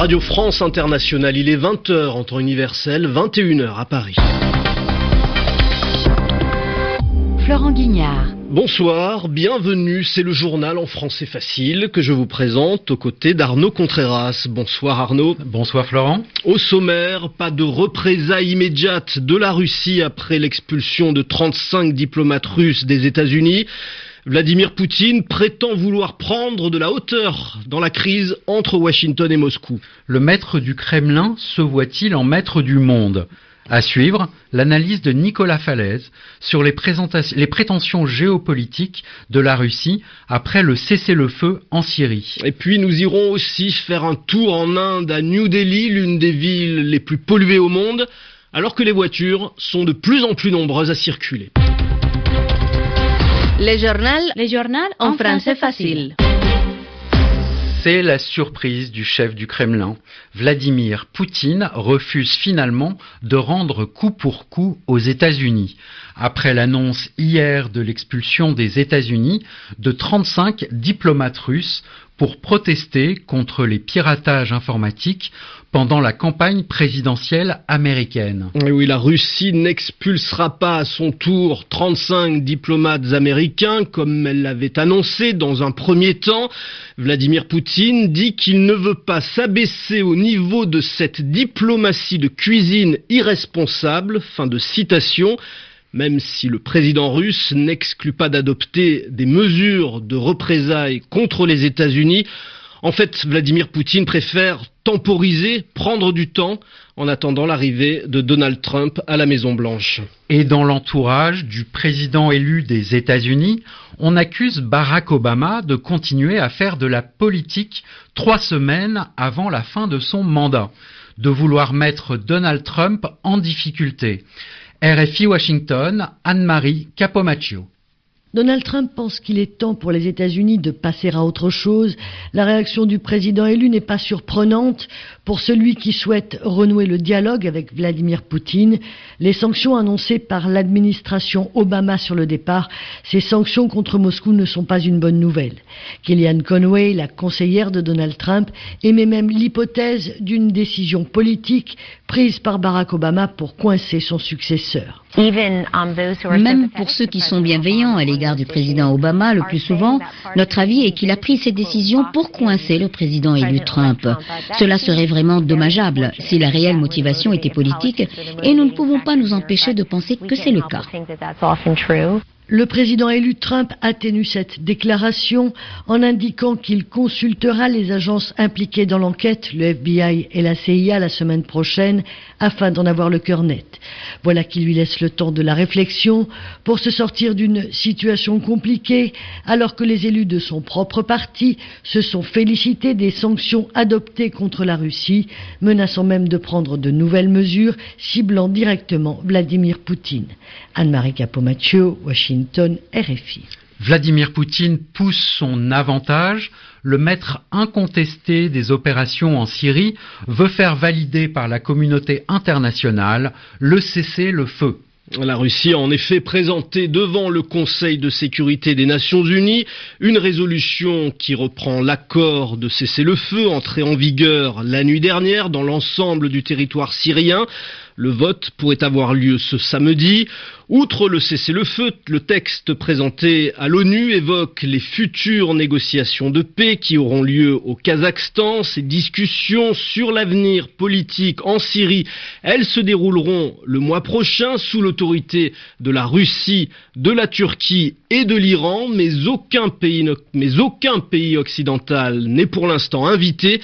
Radio France Internationale, il est 20h en temps universel, 21h à Paris. Florent Guignard. Bonsoir, bienvenue, c'est le journal en français facile que je vous présente aux côtés d'Arnaud Contreras. Bonsoir Arnaud. Bonsoir Florent. Au sommaire, pas de représailles immédiates de la Russie après l'expulsion de 35 diplomates russes des États-Unis. Vladimir Poutine prétend vouloir prendre de la hauteur dans la crise entre Washington et Moscou. Le maître du Kremlin se voit-il en maître du monde? À suivre, l'analyse de Nicolas Falaise sur les, les, prétentions géopolitiques de la Russie après le cessez-le-feu en Syrie. Et puis nous irons aussi faire un tour en Inde à New Delhi, l'une des villes les plus polluées au monde, alors que les voitures sont de plus en plus nombreuses à circuler. Les journaux, les journaux en, français facile. C'est la surprise du chef du Kremlin. Vladimir Poutine refuse finalement de rendre coup pour coup aux États-Unis. Après l'annonce hier de l'expulsion des États-Unis de 35 diplomates russes pour protester contre les piratages informatiques pendant la campagne présidentielle américaine. Oui, la Russie n'expulsera pas à son tour 35 diplomates américains comme elle l'avait annoncé dans un premier temps. Vladimir Poutine dit qu'il ne veut pas s'abaisser au niveau de cette diplomatie de cuisine irresponsable. Fin de citation même si le président russe n'exclut pas d'adopter des mesures de représailles contre les États-Unis, en fait, Vladimir Poutine préfère temporiser, prendre du temps en attendant l'arrivée de Donald Trump à la Maison-Blanche. Et dans l'entourage du président élu des États-Unis, on accuse Barack Obama de continuer à faire de la politique trois semaines avant la fin de son mandat, de vouloir mettre Donald Trump en difficulté. RFI Washington, Anne-Marie Capomaccio. Donald Trump pense qu'il est temps pour les États-Unis de passer à autre chose. La réaction du président élu n'est pas surprenante. Pour celui qui souhaite renouer le dialogue avec Vladimir Poutine, les sanctions annoncées par l'administration Obama sur le départ, ces sanctions contre Moscou ne sont pas une bonne nouvelle. Kellyanne Conway, la conseillère de Donald Trump, émet même l'hypothèse d'une décision politique prise par Barack Obama pour coincer son successeur. Même pour ceux qui sont bienveillants à l'égard du président Obama, le plus souvent, notre avis est qu'il a pris ces décisions pour coincer le président élu Trump. Cela serait vraiment dommageable si la réelle motivation était politique et nous ne pouvons pas nous empêcher de penser que c'est le cas. Le président élu Trump atténue cette déclaration en indiquant qu'il consultera les agences impliquées dans l'enquête, le FBI et la CIA, la semaine prochaine, afin d'en avoir le cœur net. Voilà qui lui laisse le temps de la réflexion pour se sortir d'une situation compliquée, alors que les élus de son propre parti se sont félicités des sanctions adoptées contre la Russie, menaçant même de prendre de nouvelles mesures ciblant directement Vladimir Poutine. Anne-Marie Capomaccio, Washington. Vladimir Poutine pousse son avantage. Le maître incontesté des opérations en Syrie veut faire valider par la communauté internationale le cessez-le-feu. La Russie a en effet présenté devant le Conseil de sécurité des Nations Unies une résolution qui reprend l'accord de cessez-le-feu entré en vigueur la nuit dernière dans l'ensemble du territoire syrien. Le vote pourrait avoir lieu ce samedi. Outre le cessez-le-feu, le texte présenté à l'ONU évoque les futures négociations de paix qui auront lieu au Kazakhstan. Ces discussions sur l'avenir politique en Syrie, elles se dérouleront le mois prochain sous l'autorité de la Russie, de la Turquie et de l'Iran, mais aucun pays, mais aucun pays occidental n'est pour l'instant invité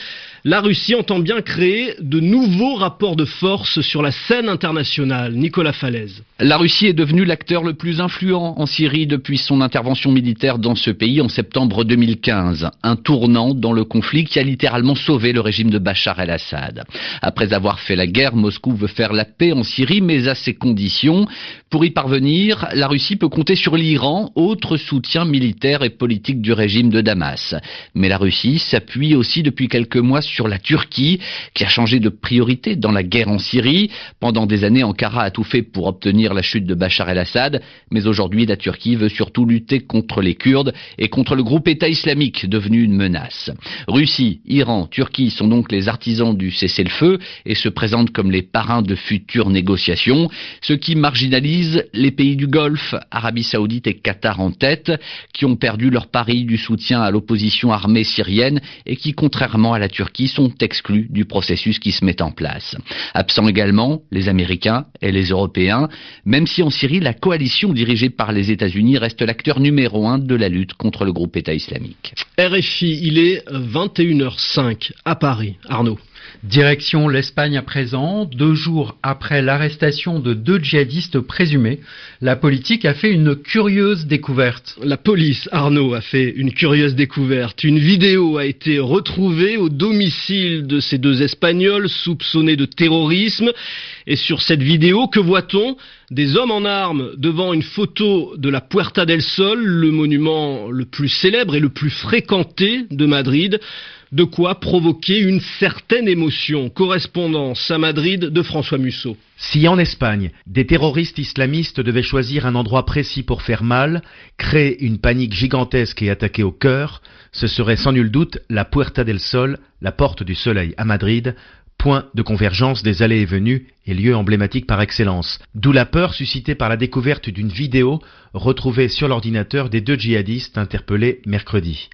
la Russie entend bien créer de nouveaux rapports de force sur la scène internationale. Nicolas Falaise. La Russie est devenue l'acteur le plus influent en Syrie depuis son intervention militaire dans ce pays en septembre 2015. Un tournant dans le conflit qui a littéralement sauvé le régime de Bachar el-Assad. Après avoir fait la guerre, Moscou veut faire la paix en Syrie, mais à ses conditions. Pour y parvenir, la Russie peut compter sur l'Iran, autre soutien militaire et politique du régime de Damas. Mais la Russie s'appuie aussi depuis quelques mois sur sur la Turquie, qui a changé de priorité dans la guerre en Syrie. Pendant des années, Ankara a tout fait pour obtenir la chute de Bachar el-Assad, mais aujourd'hui, la Turquie veut surtout lutter contre les Kurdes et contre le groupe État islamique, devenu une menace. Russie, Iran, Turquie sont donc les artisans du cessez-le-feu et se présentent comme les parrains de futures négociations, ce qui marginalise les pays du Golfe, Arabie Saoudite et Qatar en tête, qui ont perdu leur pari du soutien à l'opposition armée syrienne et qui, contrairement à la Turquie, sont exclus du processus qui se met en place. Absents également les Américains et les Européens, même si en Syrie, la coalition dirigée par les États-Unis reste l'acteur numéro un de la lutte contre le groupe État islamique. RFI, il est 21h05 à Paris. Arnaud. Direction l'Espagne à présent, deux jours après l'arrestation de deux djihadistes présumés, la politique a fait une curieuse découverte. La police, Arnaud, a fait une curieuse découverte. Une vidéo a été retrouvée au domicile de ces deux Espagnols soupçonnés de terrorisme. Et sur cette vidéo, que voit-on? Des hommes en armes devant une photo de la Puerta del Sol, le monument le plus célèbre et le plus fréquenté de Madrid de quoi provoquer une certaine émotion. Correspondance à Madrid de François Musso. Si en Espagne, des terroristes islamistes devaient choisir un endroit précis pour faire mal, créer une panique gigantesque et attaquer au cœur, ce serait sans nul doute la Puerta del Sol, la porte du soleil à Madrid, point de convergence des allées et venues et lieu emblématique par excellence. D'où la peur suscitée par la découverte d'une vidéo retrouvée sur l'ordinateur des deux djihadistes interpellés mercredi.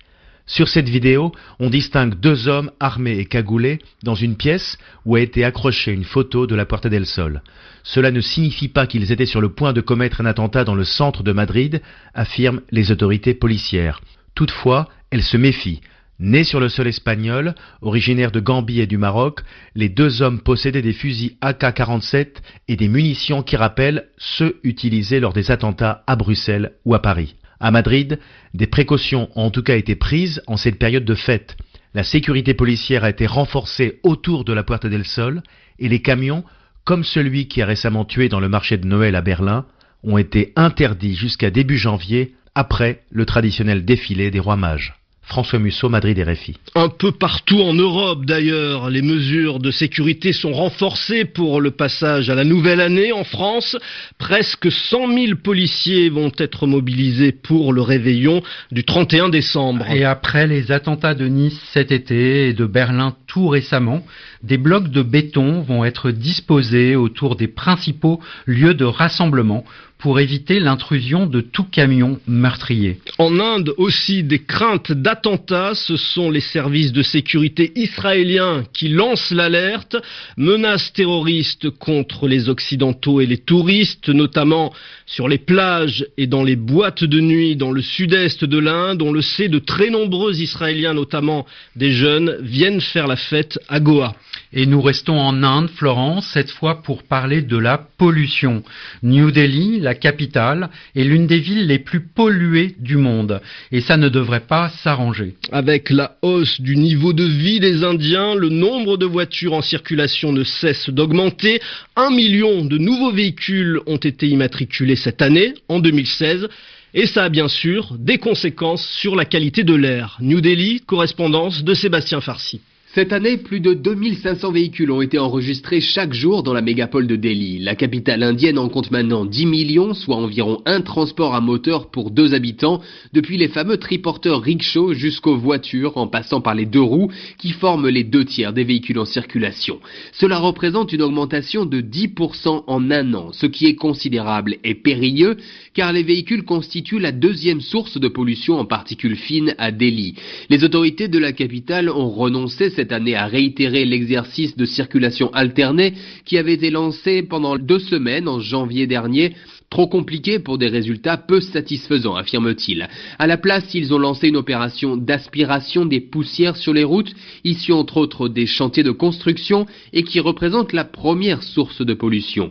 Sur cette vidéo, on distingue deux hommes armés et cagoulés dans une pièce où a été accrochée une photo de la Puerta del Sol. Cela ne signifie pas qu'ils étaient sur le point de commettre un attentat dans le centre de Madrid, affirment les autorités policières. Toutefois, elles se méfient. Nés sur le sol espagnol, originaires de Gambie et du Maroc, les deux hommes possédaient des fusils AK-47 et des munitions qui rappellent ceux utilisés lors des attentats à Bruxelles ou à Paris. À Madrid, des précautions ont en tout cas été prises en cette période de fête. La sécurité policière a été renforcée autour de la Puerta del Sol et les camions, comme celui qui a récemment tué dans le marché de Noël à Berlin, ont été interdits jusqu'à début janvier après le traditionnel défilé des rois mages. François Musso, Madrid et RFI. Un peu partout en Europe d'ailleurs, les mesures de sécurité sont renforcées pour le passage à la nouvelle année en France. Presque 100 000 policiers vont être mobilisés pour le réveillon du 31 décembre. Et après les attentats de Nice cet été et de Berlin tout récemment, des blocs de béton vont être disposés autour des principaux lieux de rassemblement pour éviter l'intrusion de tout camion meurtrier. En Inde aussi, des craintes d'attentats, ce sont les services de sécurité israéliens qui lancent l'alerte. Menaces terroristes contre les Occidentaux et les touristes, notamment sur les plages et dans les boîtes de nuit dans le sud-est de l'Inde. On le sait, de très nombreux Israéliens, notamment des jeunes, viennent faire la fête à Goa. Et nous restons en Inde, Florence, cette fois pour parler de la pollution. New Delhi, la capitale, est l'une des villes les plus polluées du monde. Et ça ne devrait pas s'arranger. Avec la hausse du niveau de vie des Indiens, le nombre de voitures en circulation ne cesse d'augmenter. Un million de nouveaux véhicules ont été immatriculés cette année, en 2016. Et ça a bien sûr des conséquences sur la qualité de l'air. New Delhi, correspondance de Sébastien Farsi. Cette année, plus de 2500 véhicules ont été enregistrés chaque jour dans la mégapole de Delhi. La capitale indienne en compte maintenant 10 millions, soit environ un transport à moteur pour deux habitants, depuis les fameux triporteurs rickshaw jusqu'aux voitures, en passant par les deux roues, qui forment les deux tiers des véhicules en circulation. Cela représente une augmentation de 10% en un an, ce qui est considérable et périlleux, car les véhicules constituent la deuxième source de pollution en particules fines à Delhi. Les autorités de la capitale ont renoncé année à réitérer l'exercice de circulation alternée qui avait été lancé pendant deux semaines en janvier dernier Trop compliqué pour des résultats peu satisfaisants, affirme-t-il. À la place, ils ont lancé une opération d'aspiration des poussières sur les routes, issue entre autres des chantiers de construction et qui représente la première source de pollution.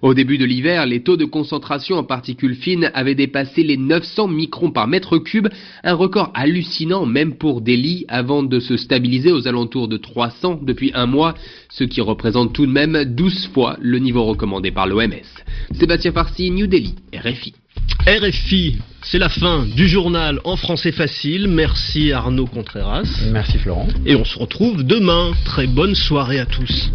Au début de l'hiver, les taux de concentration en particules fines avaient dépassé les 900 microns par mètre cube, un record hallucinant même pour Delhi avant de se stabiliser aux alentours de 300 depuis un mois, ce qui représente tout de même 12 fois le niveau recommandé par l'OMS. Sébastien Farsi, New Delhi, RFI. RFI, C'est la fin du journal en français facile. Merci Arnaud Contreras. Merci Florent. Et on se retrouve demain. Très bonne soirée à tous.